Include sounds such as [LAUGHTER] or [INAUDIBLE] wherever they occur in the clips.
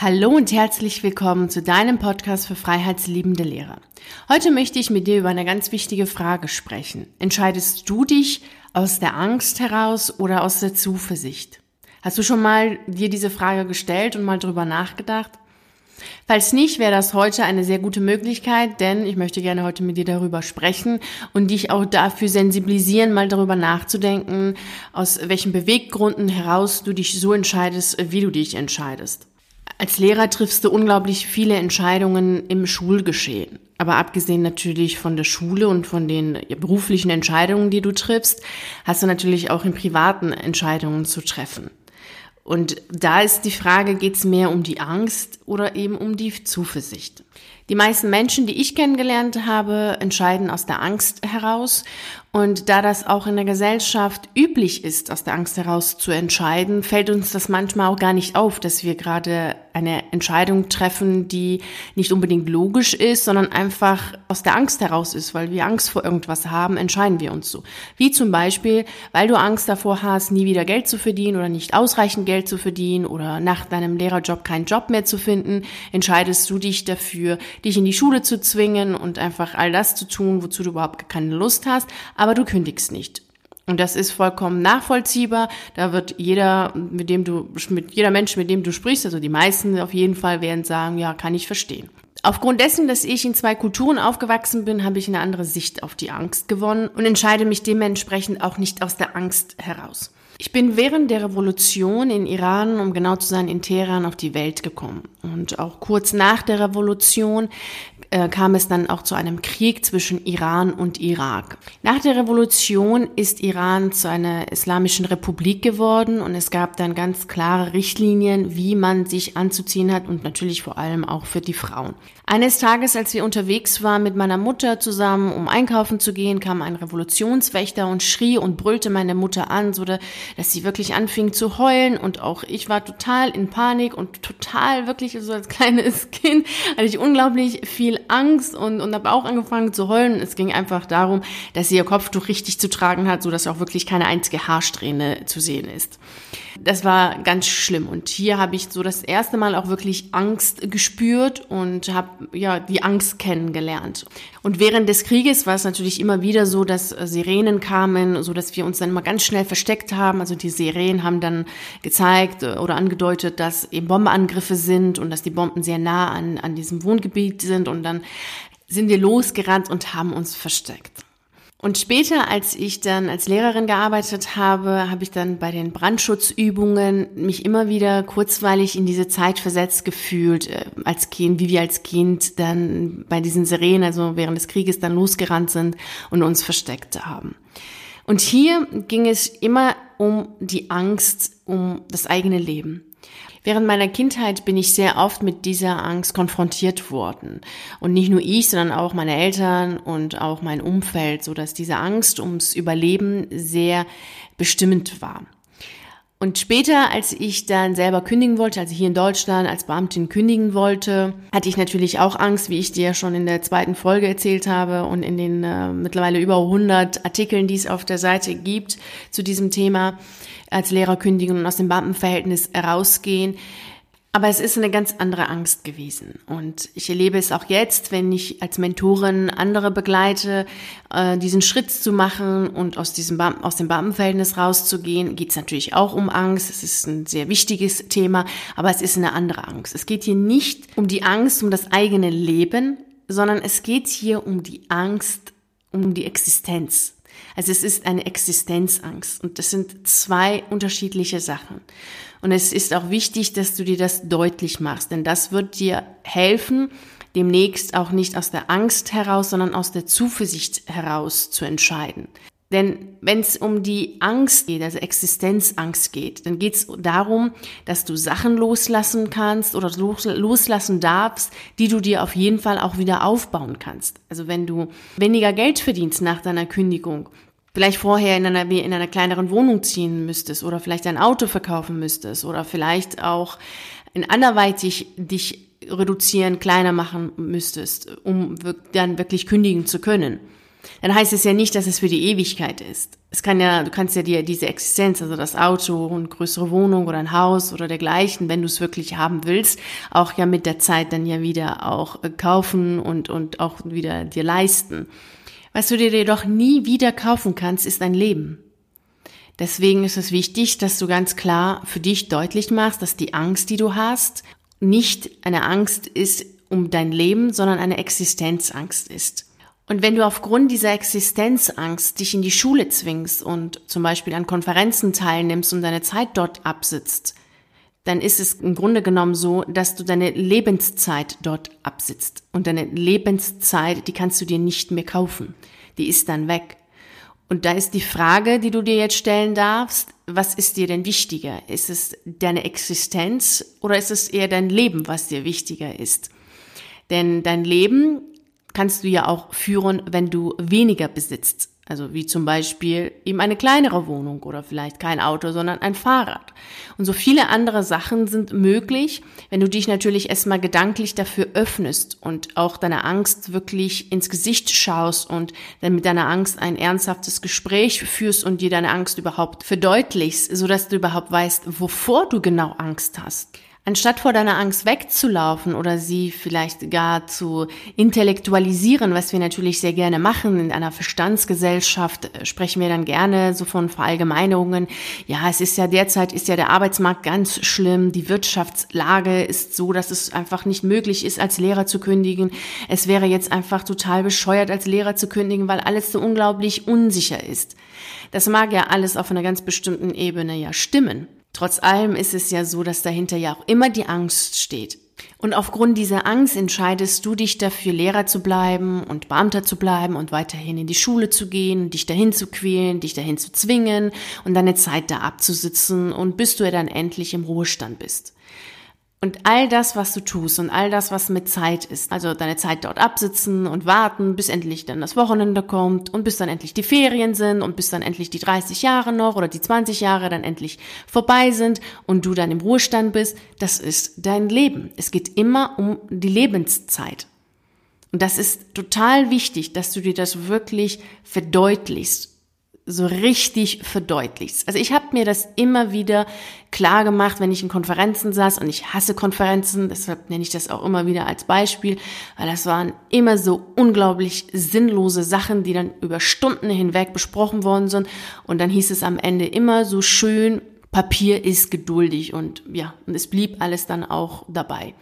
Hallo und herzlich willkommen zu deinem Podcast für freiheitsliebende Lehrer. Heute möchte ich mit dir über eine ganz wichtige Frage sprechen. Entscheidest du dich aus der Angst heraus oder aus der Zuversicht? Hast du schon mal dir diese Frage gestellt und mal drüber nachgedacht? Falls nicht, wäre das heute eine sehr gute Möglichkeit, denn ich möchte gerne heute mit dir darüber sprechen und dich auch dafür sensibilisieren, mal darüber nachzudenken, aus welchen Beweggründen heraus du dich so entscheidest, wie du dich entscheidest. Als Lehrer triffst du unglaublich viele Entscheidungen im Schulgeschehen. Aber abgesehen natürlich von der Schule und von den beruflichen Entscheidungen, die du triffst, hast du natürlich auch in privaten Entscheidungen zu treffen. Und da ist die Frage, geht es mehr um die Angst oder eben um die Zuversicht? Die meisten Menschen, die ich kennengelernt habe, entscheiden aus der Angst heraus. Und da das auch in der Gesellschaft üblich ist, aus der Angst heraus zu entscheiden, fällt uns das manchmal auch gar nicht auf, dass wir gerade eine Entscheidung treffen, die nicht unbedingt logisch ist, sondern einfach aus der Angst heraus ist, weil wir Angst vor irgendwas haben, entscheiden wir uns so. Wie zum Beispiel, weil du Angst davor hast, nie wieder Geld zu verdienen oder nicht ausreichend Geld zu verdienen oder nach deinem Lehrerjob keinen Job mehr zu finden, entscheidest du dich dafür, dich in die Schule zu zwingen und einfach all das zu tun, wozu du überhaupt keine Lust hast, aber du kündigst nicht. Und das ist vollkommen nachvollziehbar. Da wird jeder, mit dem du, mit jeder Mensch, mit dem du sprichst, also die meisten auf jeden Fall werden sagen, ja, kann ich verstehen. Aufgrund dessen, dass ich in zwei Kulturen aufgewachsen bin, habe ich eine andere Sicht auf die Angst gewonnen und entscheide mich dementsprechend auch nicht aus der Angst heraus. Ich bin während der Revolution in Iran, um genau zu sein, in Teheran auf die Welt gekommen. Und auch kurz nach der Revolution äh, kam es dann auch zu einem Krieg zwischen Iran und Irak. Nach der Revolution ist Iran zu einer islamischen Republik geworden und es gab dann ganz klare Richtlinien, wie man sich anzuziehen hat und natürlich vor allem auch für die Frauen. Eines Tages, als wir unterwegs waren mit meiner Mutter zusammen, um einkaufen zu gehen, kam ein Revolutionswächter und schrie und brüllte meine Mutter an, so dass sie wirklich anfing zu heulen und auch ich war total in Panik und total wirklich so als [LAUGHS] kleines Kind hatte ich unglaublich viel Angst und, und habe auch angefangen zu heulen. Es ging einfach darum, dass sie ihr Kopftuch richtig zu tragen hat, so dass auch wirklich keine einzige Haarsträhne zu sehen ist. Das war ganz schlimm und hier habe ich so das erste Mal auch wirklich Angst gespürt und habe ja die Angst kennengelernt. Und während des Krieges war es natürlich immer wieder so, dass Sirenen kamen, so dass wir uns dann immer ganz schnell versteckt haben. Also die Sirenen haben dann gezeigt oder angedeutet, dass eben Bombenangriffe sind und dass die Bomben sehr nah an, an diesem Wohngebiet sind und dann sind wir losgerannt und haben uns versteckt. Und später, als ich dann als Lehrerin gearbeitet habe, habe ich dann bei den Brandschutzübungen mich immer wieder kurzweilig in diese Zeit versetzt gefühlt, äh, als Kind, wie wir als Kind dann bei diesen Sirenen, also während des Krieges dann losgerannt sind und uns versteckt haben. Und hier ging es immer um die Angst um das eigene Leben. Während meiner Kindheit bin ich sehr oft mit dieser Angst konfrontiert worden. Und nicht nur ich, sondern auch meine Eltern und auch mein Umfeld, so dass diese Angst ums Überleben sehr bestimmend war. Und später, als ich dann selber kündigen wollte, also hier in Deutschland als Beamtin kündigen wollte, hatte ich natürlich auch Angst, wie ich dir schon in der zweiten Folge erzählt habe und in den äh, mittlerweile über 100 Artikeln, die es auf der Seite gibt zu diesem Thema als Lehrer kündigen und aus dem Beamtenverhältnis herausgehen. Aber es ist eine ganz andere Angst gewesen. Und ich erlebe es auch jetzt, wenn ich als Mentorin andere begleite, äh, diesen Schritt zu machen und aus diesem Beam aus dem Beamtenverhältnis rauszugehen, geht es natürlich auch um Angst. Es ist ein sehr wichtiges Thema, aber es ist eine andere Angst. Es geht hier nicht um die Angst um das eigene Leben, sondern es geht hier um die Angst um die Existenz. Also es ist eine Existenzangst und das sind zwei unterschiedliche Sachen. Und es ist auch wichtig, dass du dir das deutlich machst, denn das wird dir helfen, demnächst auch nicht aus der Angst heraus, sondern aus der Zuversicht heraus zu entscheiden. Denn wenn es um die Angst geht, also Existenzangst geht, dann geht es darum, dass du Sachen loslassen kannst oder loslassen darfst, die du dir auf jeden Fall auch wieder aufbauen kannst. Also wenn du weniger Geld verdienst nach deiner Kündigung, vielleicht vorher in einer, in einer kleineren Wohnung ziehen müsstest oder vielleicht ein Auto verkaufen müsstest oder vielleicht auch in anderweitig dich reduzieren, kleiner machen müsstest, um dann wirklich kündigen zu können dann heißt es ja nicht, dass es für die Ewigkeit ist. Es kann ja, du kannst ja dir diese Existenz, also das Auto, eine größere Wohnung oder ein Haus oder dergleichen, wenn du es wirklich haben willst, auch ja mit der Zeit dann ja wieder auch äh, kaufen und, und auch wieder dir leisten. Was du dir jedoch nie wieder kaufen kannst, ist ein Leben. Deswegen ist es wichtig, dass du ganz klar für dich deutlich machst, dass die Angst, die du hast, nicht eine Angst ist um dein Leben, sondern eine Existenzangst ist. Und wenn du aufgrund dieser Existenzangst dich in die Schule zwingst und zum Beispiel an Konferenzen teilnimmst und deine Zeit dort absitzt, dann ist es im Grunde genommen so, dass du deine Lebenszeit dort absitzt. Und deine Lebenszeit, die kannst du dir nicht mehr kaufen. Die ist dann weg. Und da ist die Frage, die du dir jetzt stellen darfst, was ist dir denn wichtiger? Ist es deine Existenz oder ist es eher dein Leben, was dir wichtiger ist? Denn dein Leben kannst du ja auch führen, wenn du weniger besitzt. Also wie zum Beispiel eben eine kleinere Wohnung oder vielleicht kein Auto, sondern ein Fahrrad. Und so viele andere Sachen sind möglich, wenn du dich natürlich erstmal gedanklich dafür öffnest und auch deine Angst wirklich ins Gesicht schaust und dann mit deiner Angst ein ernsthaftes Gespräch führst und dir deine Angst überhaupt verdeutlichst, sodass du überhaupt weißt, wovor du genau Angst hast. Anstatt vor deiner Angst wegzulaufen oder sie vielleicht gar zu intellektualisieren, was wir natürlich sehr gerne machen, in einer Verstandsgesellschaft äh, sprechen wir dann gerne so von Verallgemeinerungen. Ja, es ist ja derzeit ist ja der Arbeitsmarkt ganz schlimm, die Wirtschaftslage ist so, dass es einfach nicht möglich ist, als Lehrer zu kündigen. Es wäre jetzt einfach total bescheuert, als Lehrer zu kündigen, weil alles so unglaublich unsicher ist. Das mag ja alles auf einer ganz bestimmten Ebene ja stimmen. Trotz allem ist es ja so, dass dahinter ja auch immer die Angst steht. Und aufgrund dieser Angst entscheidest du dich dafür, Lehrer zu bleiben und Beamter zu bleiben und weiterhin in die Schule zu gehen, dich dahin zu quälen, dich dahin zu zwingen und deine Zeit da abzusitzen und bis du ja dann endlich im Ruhestand bist. Und all das, was du tust und all das, was mit Zeit ist, also deine Zeit dort absitzen und warten, bis endlich dann das Wochenende kommt und bis dann endlich die Ferien sind und bis dann endlich die 30 Jahre noch oder die 20 Jahre dann endlich vorbei sind und du dann im Ruhestand bist, das ist dein Leben. Es geht immer um die Lebenszeit. Und das ist total wichtig, dass du dir das wirklich verdeutlichst so richtig verdeutlichst. Also ich habe mir das immer wieder klar gemacht, wenn ich in Konferenzen saß und ich hasse Konferenzen, deshalb nenne ich das auch immer wieder als Beispiel, weil das waren immer so unglaublich sinnlose Sachen, die dann über Stunden hinweg besprochen worden sind und dann hieß es am Ende immer so schön, Papier ist geduldig und ja, und es blieb alles dann auch dabei.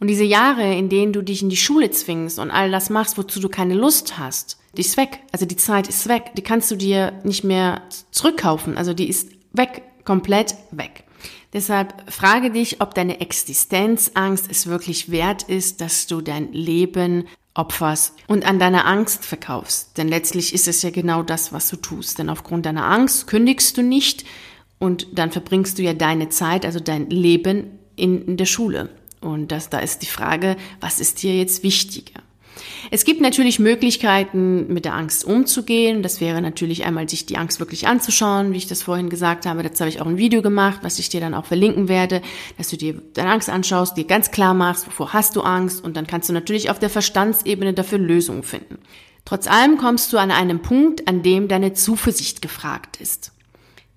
Und diese Jahre, in denen du dich in die Schule zwingst und all das machst, wozu du keine Lust hast, die ist weg. Also die Zeit ist weg. Die kannst du dir nicht mehr zurückkaufen. Also die ist weg, komplett weg. Deshalb frage dich, ob deine Existenzangst es wirklich wert ist, dass du dein Leben opferst und an deiner Angst verkaufst. Denn letztlich ist es ja genau das, was du tust. Denn aufgrund deiner Angst kündigst du nicht und dann verbringst du ja deine Zeit, also dein Leben in, in der Schule. Und das, da ist die Frage, was ist dir jetzt wichtiger? Es gibt natürlich Möglichkeiten, mit der Angst umzugehen. Das wäre natürlich einmal, sich die Angst wirklich anzuschauen, wie ich das vorhin gesagt habe. Dazu habe ich auch ein Video gemacht, was ich dir dann auch verlinken werde, dass du dir deine Angst anschaust, dir ganz klar machst, wovor hast du Angst und dann kannst du natürlich auf der Verstandsebene dafür Lösungen finden. Trotz allem kommst du an einem Punkt, an dem deine Zuversicht gefragt ist.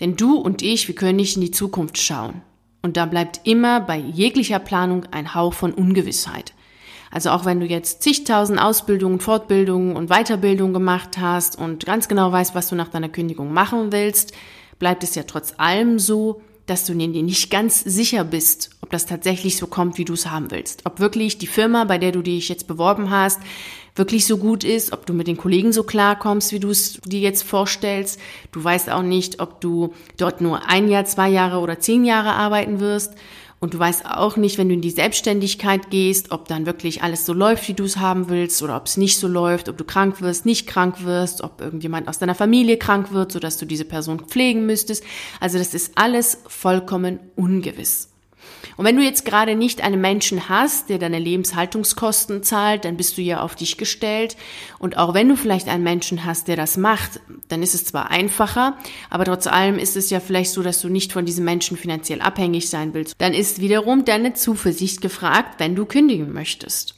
Denn du und ich, wir können nicht in die Zukunft schauen. Und da bleibt immer bei jeglicher Planung ein Hauch von Ungewissheit. Also auch wenn du jetzt zigtausend Ausbildungen, Fortbildungen und Weiterbildungen gemacht hast und ganz genau weißt, was du nach deiner Kündigung machen willst, bleibt es ja trotz allem so, dass du dir nicht ganz sicher bist, ob das tatsächlich so kommt, wie du es haben willst. Ob wirklich die Firma, bei der du dich jetzt beworben hast, wirklich so gut ist, ob du mit den Kollegen so klarkommst, wie du es dir jetzt vorstellst. Du weißt auch nicht, ob du dort nur ein Jahr, zwei Jahre oder zehn Jahre arbeiten wirst. Und du weißt auch nicht, wenn du in die Selbstständigkeit gehst, ob dann wirklich alles so läuft, wie du es haben willst, oder ob es nicht so läuft, ob du krank wirst, nicht krank wirst, ob irgendjemand aus deiner Familie krank wird, sodass du diese Person pflegen müsstest. Also das ist alles vollkommen ungewiss. Und wenn du jetzt gerade nicht einen Menschen hast, der deine Lebenshaltungskosten zahlt, dann bist du ja auf dich gestellt. Und auch wenn du vielleicht einen Menschen hast, der das macht, dann ist es zwar einfacher, aber trotz allem ist es ja vielleicht so, dass du nicht von diesem Menschen finanziell abhängig sein willst. Dann ist wiederum deine Zuversicht gefragt, wenn du kündigen möchtest.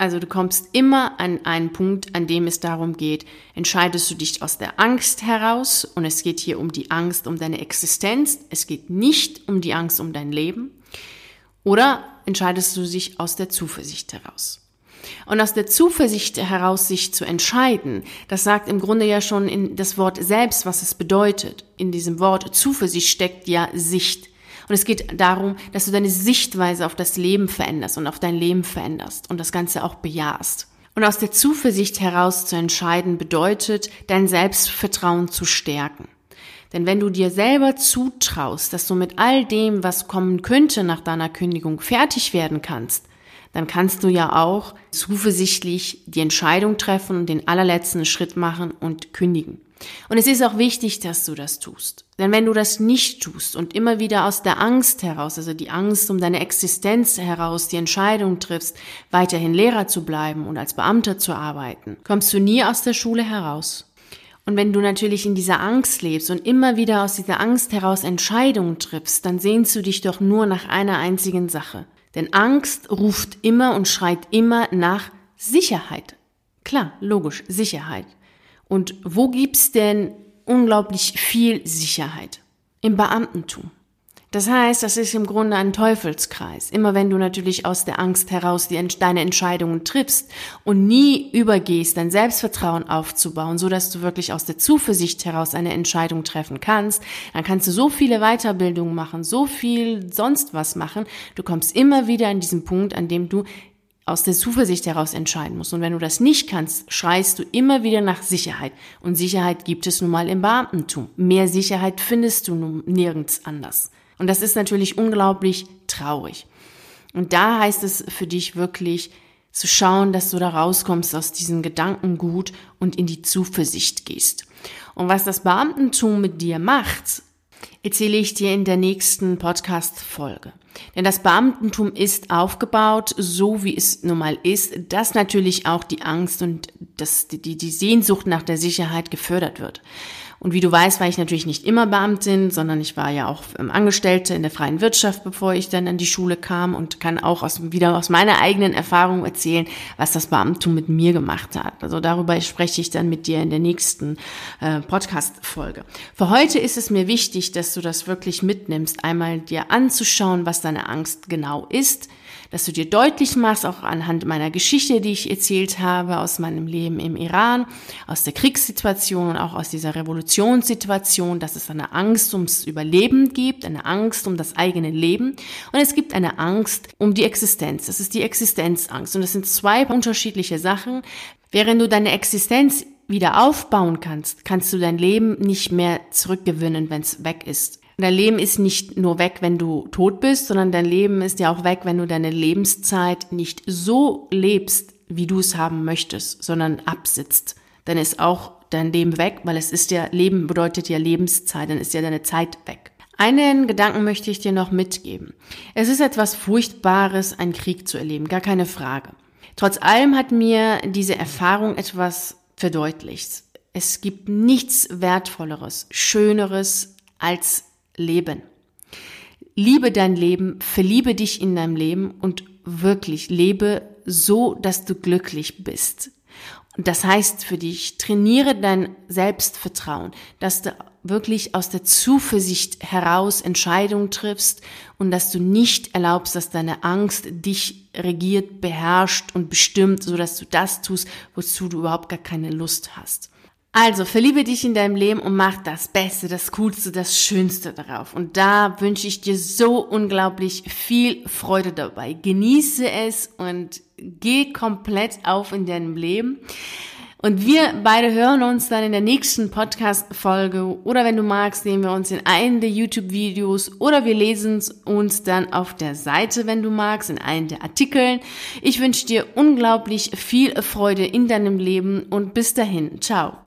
Also du kommst immer an einen Punkt, an dem es darum geht, entscheidest du dich aus der Angst heraus und es geht hier um die Angst um deine Existenz, es geht nicht um die Angst um dein Leben oder entscheidest du dich aus der Zuversicht heraus. Und aus der Zuversicht heraus sich zu entscheiden, das sagt im Grunde ja schon in das Wort selbst, was es bedeutet. In diesem Wort Zuversicht steckt ja Sicht. Und es geht darum, dass du deine Sichtweise auf das Leben veränderst und auf dein Leben veränderst und das Ganze auch bejahst. Und aus der Zuversicht heraus zu entscheiden bedeutet, dein Selbstvertrauen zu stärken. Denn wenn du dir selber zutraust, dass du mit all dem, was kommen könnte nach deiner Kündigung, fertig werden kannst, dann kannst du ja auch zuversichtlich die Entscheidung treffen und den allerletzten Schritt machen und kündigen. Und es ist auch wichtig, dass du das tust. Denn wenn du das nicht tust und immer wieder aus der Angst heraus, also die Angst um deine Existenz heraus, die Entscheidung triffst, weiterhin Lehrer zu bleiben und als Beamter zu arbeiten, kommst du nie aus der Schule heraus. Und wenn du natürlich in dieser Angst lebst und immer wieder aus dieser Angst heraus Entscheidungen triffst, dann sehnst du dich doch nur nach einer einzigen Sache. Denn Angst ruft immer und schreit immer nach Sicherheit. Klar, logisch, Sicherheit. Und wo gibt's denn unglaublich viel Sicherheit? Im Beamtentum. Das heißt, das ist im Grunde ein Teufelskreis. Immer wenn du natürlich aus der Angst heraus die, deine Entscheidungen triffst und nie übergehst, dein Selbstvertrauen aufzubauen, so dass du wirklich aus der Zuversicht heraus eine Entscheidung treffen kannst, dann kannst du so viele Weiterbildungen machen, so viel sonst was machen. Du kommst immer wieder an diesen Punkt, an dem du aus der Zuversicht heraus entscheiden musst. Und wenn du das nicht kannst, schreist du immer wieder nach Sicherheit. Und Sicherheit gibt es nun mal im Beamtentum. Mehr Sicherheit findest du nun nirgends anders. Und das ist natürlich unglaublich traurig. Und da heißt es für dich wirklich zu schauen, dass du da rauskommst aus diesem Gedankengut und in die Zuversicht gehst. Und was das Beamtentum mit dir macht, erzähle ich dir in der nächsten Podcast-Folge. Denn das Beamtentum ist aufgebaut, so wie es nun mal ist, dass natürlich auch die Angst und das, die, die Sehnsucht nach der Sicherheit gefördert wird. Und wie du weißt, war ich natürlich nicht immer Beamtin, sondern ich war ja auch Angestellte in der freien Wirtschaft, bevor ich dann an die Schule kam und kann auch aus, wieder aus meiner eigenen Erfahrung erzählen, was das Beamtum mit mir gemacht hat. Also darüber spreche ich dann mit dir in der nächsten äh, Podcast-Folge. Für heute ist es mir wichtig, dass du das wirklich mitnimmst, einmal dir anzuschauen, was deine Angst genau ist, dass du dir deutlich machst, auch anhand meiner Geschichte, die ich erzählt habe, aus meinem Leben im Iran, aus der Kriegssituation und auch aus dieser Revolutionssituation, dass es eine Angst ums Überleben gibt, eine Angst um das eigene Leben und es gibt eine Angst um die Existenz. Das ist die Existenzangst und das sind zwei unterschiedliche Sachen. Während du deine Existenz wieder aufbauen kannst, kannst du dein Leben nicht mehr zurückgewinnen, wenn es weg ist. Dein Leben ist nicht nur weg, wenn du tot bist, sondern dein Leben ist ja auch weg, wenn du deine Lebenszeit nicht so lebst, wie du es haben möchtest, sondern absitzt. Dann ist auch dein Leben weg, weil es ist ja, Leben bedeutet ja Lebenszeit, dann ist ja deine Zeit weg. Einen Gedanken möchte ich dir noch mitgeben. Es ist etwas Furchtbares, einen Krieg zu erleben, gar keine Frage. Trotz allem hat mir diese Erfahrung etwas verdeutlicht. Es gibt nichts Wertvolleres, Schöneres als leben. Liebe dein Leben, verliebe dich in deinem Leben und wirklich lebe so, dass du glücklich bist. Und das heißt für dich, trainiere dein Selbstvertrauen, dass du wirklich aus der Zuversicht heraus Entscheidungen triffst und dass du nicht erlaubst, dass deine Angst dich regiert, beherrscht und bestimmt, so dass du das tust, wozu du überhaupt gar keine Lust hast. Also verliebe dich in deinem Leben und mach das Beste, das Coolste, das Schönste darauf. Und da wünsche ich dir so unglaublich viel Freude dabei. Genieße es und geh komplett auf in deinem Leben. Und wir beide hören uns dann in der nächsten Podcast-Folge oder wenn du magst, sehen wir uns in einem der YouTube-Videos oder wir lesen uns dann auf der Seite, wenn du magst, in einem der Artikeln. Ich wünsche dir unglaublich viel Freude in deinem Leben und bis dahin. Ciao.